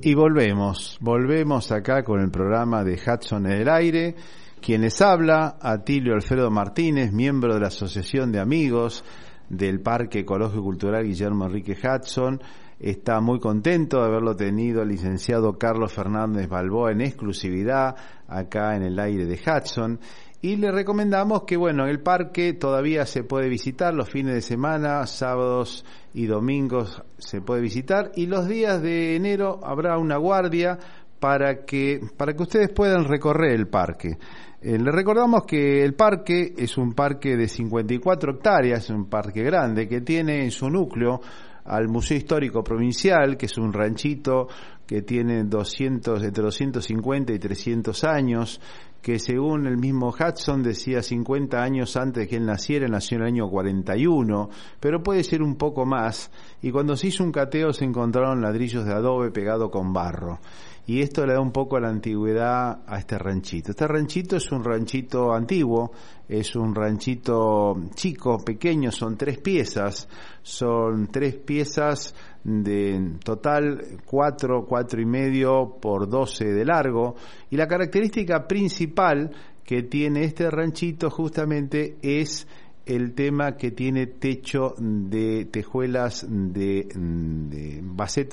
Y volvemos, volvemos acá con el programa de Hudson en el aire. Quien les habla, Atilio Alfredo Martínez, miembro de la Asociación de Amigos del Parque Ecológico Cultural Guillermo Enrique Hudson. Está muy contento de haberlo tenido el licenciado Carlos Fernández Balboa en exclusividad acá en el aire de Hudson. Y le recomendamos que, bueno, el parque todavía se puede visitar los fines de semana, sábados y domingos se puede visitar. Y los días de enero habrá una guardia para que, para que ustedes puedan recorrer el parque. Eh, le recordamos que el parque es un parque de 54 hectáreas, un parque grande, que tiene en su núcleo al Museo Histórico Provincial, que es un ranchito que tiene 200, entre 250 y 300 años, que según el mismo Hudson decía 50 años antes de que él naciera, nació en el año 41, pero puede ser un poco más, y cuando se hizo un cateo se encontraron ladrillos de adobe pegado con barro. Y esto le da un poco la antigüedad a este ranchito. Este ranchito es un ranchito antiguo, es un ranchito chico, pequeño, son tres piezas, son tres piezas de total cuatro, cuatro y medio por doce de largo. Y la característica principal que tiene este ranchito justamente es el tema que tiene techo de tejuelas de, de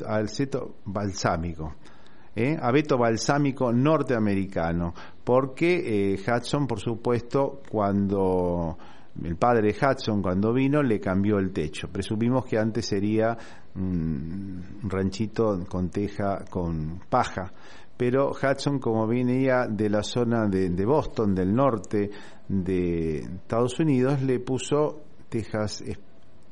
alceto balsámico. ¿eh? abeto balsámico norteamericano, porque eh, Hudson, por supuesto, cuando el padre de Hudson cuando vino le cambió el techo. Presumimos que antes sería un ranchito con teja, con paja. Pero Hudson, como venía de la zona de, de Boston, del norte de Estados Unidos, le puso tejas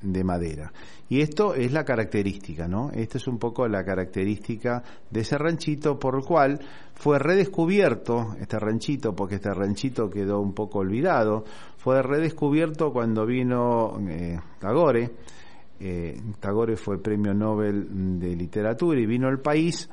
de madera. Y esto es la característica, ¿no? Esta es un poco la característica de ese ranchito por el cual fue redescubierto este ranchito, porque este ranchito quedó un poco olvidado, fue redescubierto cuando vino eh, Tagore. Eh, Tagore fue premio Nobel de literatura y vino al país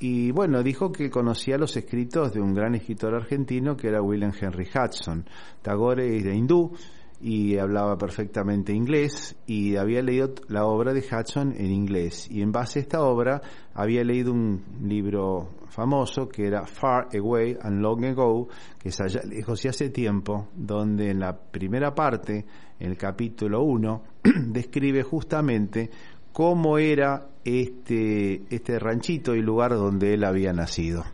y bueno, dijo que conocía los escritos de un gran escritor argentino que era William Henry Hudson. Tagore era hindú y hablaba perfectamente inglés y había leído la obra de Hudson en inglés. Y en base a esta obra había leído un libro famoso que era Far Away and Long Ago que es allá lejos y hace tiempo donde en la primera parte en el capítulo 1 describe justamente cómo era este, este ranchito y lugar donde él había nacido.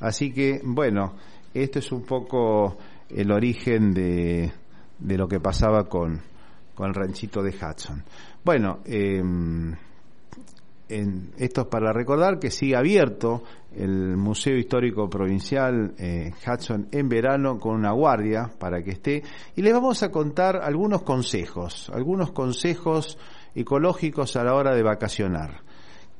Así que bueno esto es un poco el origen de, de lo que pasaba con, con el ranchito de Hudson. Bueno, eh, en, esto es para recordar que sigue abierto el Museo Histórico Provincial eh, Hudson en verano con una guardia para que esté y les vamos a contar algunos consejos, algunos consejos ecológicos a la hora de vacacionar.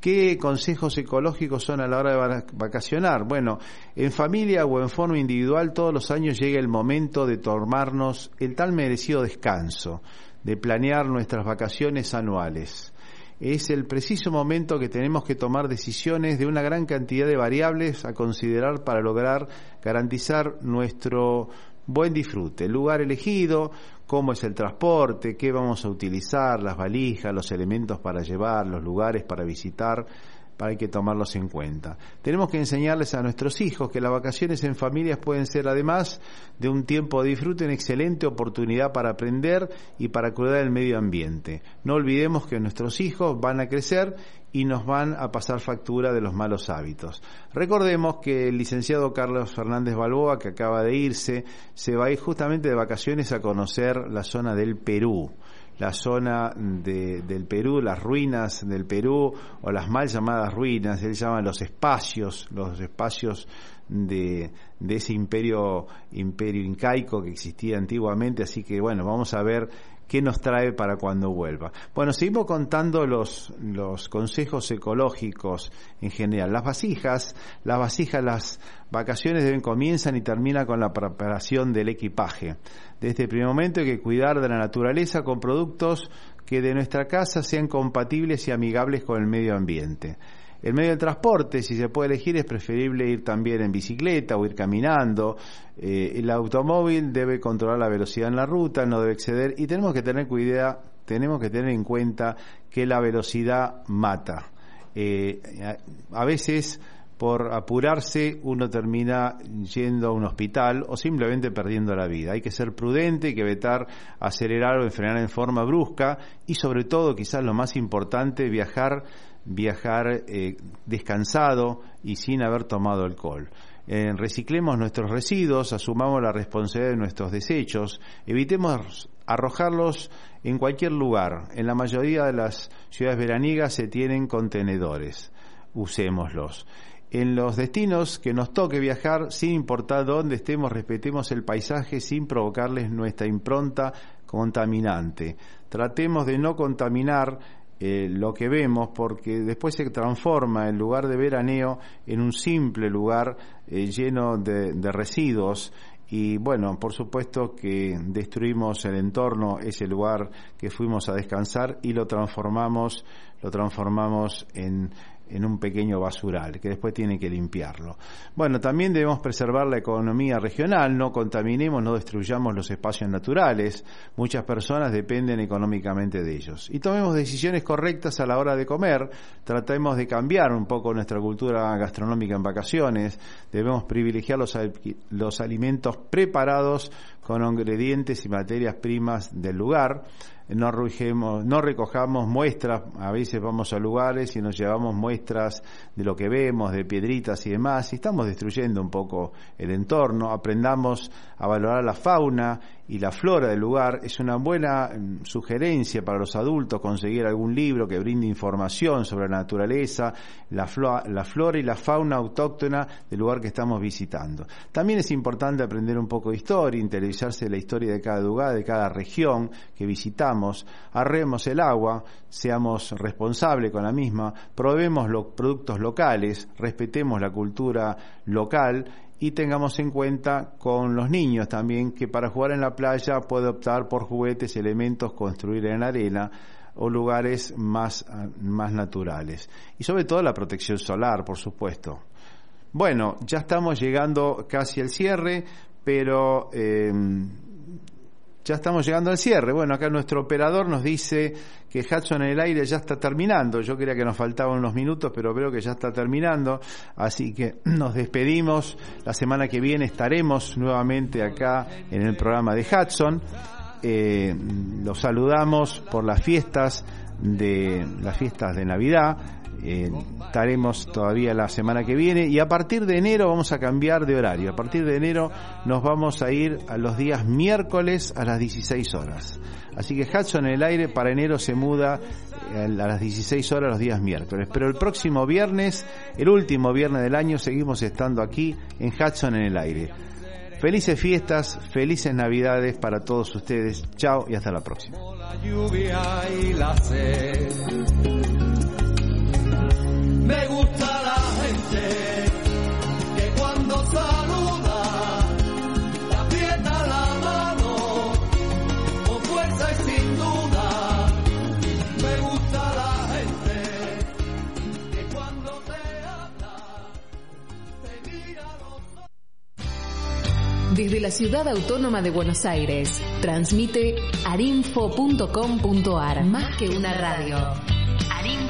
¿Qué consejos ecológicos son a la hora de vacacionar? Bueno, en familia o en forma individual todos los años llega el momento de tomarnos el tal merecido descanso, de planear nuestras vacaciones anuales. Es el preciso momento que tenemos que tomar decisiones de una gran cantidad de variables a considerar para lograr garantizar nuestro buen disfrute, el lugar elegido, cómo es el transporte, qué vamos a utilizar, las valijas, los elementos para llevar, los lugares para visitar, para hay que tomarlos en cuenta. Tenemos que enseñarles a nuestros hijos que las vacaciones en familias pueden ser además de un tiempo de disfrute una excelente oportunidad para aprender y para cuidar el medio ambiente. No olvidemos que nuestros hijos van a crecer y nos van a pasar factura de los malos hábitos. Recordemos que el licenciado Carlos Fernández Balboa, que acaba de irse, se va a ir justamente de vacaciones a conocer la zona del Perú la zona de, del Perú, las ruinas del Perú o las mal llamadas ruinas, él llama los espacios, los espacios de, de ese imperio, imperio incaico que existía antiguamente, así que bueno, vamos a ver qué nos trae para cuando vuelva. Bueno, seguimos contando los, los consejos ecológicos en general. Las vasijas, las vasijas, las vacaciones deben comienzan y terminan con la preparación del equipaje. Desde el primer momento hay que cuidar de la naturaleza con productos que de nuestra casa sean compatibles y amigables con el medio ambiente. El medio de transporte, si se puede elegir, es preferible ir también en bicicleta o ir caminando. Eh, el automóvil debe controlar la velocidad en la ruta, no debe exceder y tenemos que tener cuidado, tenemos que tener en cuenta que la velocidad mata. Eh, a veces por apurarse uno termina yendo a un hospital o simplemente perdiendo la vida. Hay que ser prudente, hay que evitar acelerar o frenar en forma brusca y sobre todo, quizás lo más importante, viajar viajar eh, descansado y sin haber tomado alcohol. Eh, reciclemos nuestros residuos, asumamos la responsabilidad de nuestros desechos, evitemos arrojarlos en cualquier lugar. En la mayoría de las ciudades veraniegas se tienen contenedores, usémoslos. en los destinos que nos toque viajar, sin importar dónde estemos, respetemos el paisaje sin provocarles nuestra impronta contaminante. Tratemos de no contaminar eh, lo que vemos porque después se transforma el lugar de veraneo en un simple lugar eh, lleno de, de residuos. Y bueno, por supuesto que destruimos el entorno, ese lugar que fuimos a descansar y lo transformamos, lo transformamos en, en un pequeño basural que después tiene que limpiarlo. Bueno, también debemos preservar la economía regional, no contaminemos, no destruyamos los espacios naturales. Muchas personas dependen económicamente de ellos. Y tomemos decisiones correctas a la hora de comer, tratemos de cambiar un poco nuestra cultura gastronómica en vacaciones, debemos privilegiar los, los alimentos preparados con ingredientes y materias primas del lugar no, no recojamos muestras, a veces vamos a lugares y nos llevamos muestras de lo que vemos, de piedritas y demás, y estamos destruyendo un poco el entorno, aprendamos a valorar la fauna y la flora del lugar. Es una buena mm, sugerencia para los adultos conseguir algún libro que brinde información sobre la naturaleza, la, flora y la fauna autóctona del lugar que estamos visitando. También es importante aprender un poco de historia, interesarse en la historia de cada lugar, de cada región que visitamos, arremos el agua, seamos responsables con la misma, probemos los productos locales, respetemos la cultura local y tengamos en cuenta con los niños también que para jugar en la playa puede optar por juguetes, elementos construir en arena o lugares más, más naturales. Y sobre todo la protección solar, por supuesto. Bueno, ya estamos llegando casi al cierre, pero eh, ya estamos llegando al cierre. Bueno, acá nuestro operador nos dice que Hudson en el aire ya está terminando. Yo creía que nos faltaban unos minutos, pero veo que ya está terminando. Así que nos despedimos. La semana que viene estaremos nuevamente acá en el programa de Hudson. Eh, los saludamos por las fiestas de las fiestas de Navidad estaremos todavía la semana que viene y a partir de enero vamos a cambiar de horario. A partir de enero nos vamos a ir a los días miércoles a las 16 horas. Así que Hudson en el aire para enero se muda eh, a las 16 horas los días miércoles. Pero el próximo viernes, el último viernes del año, seguimos estando aquí en Hudson en el aire. Felices fiestas, felices navidades para todos ustedes. Chao y hasta la próxima. Me gusta la gente que cuando saluda aprieta la mano con fuerza y sin duda. Me gusta la gente que cuando te habla te mira los Desde la ciudad autónoma de Buenos Aires, transmite arinfo.com.ar, más que una radio.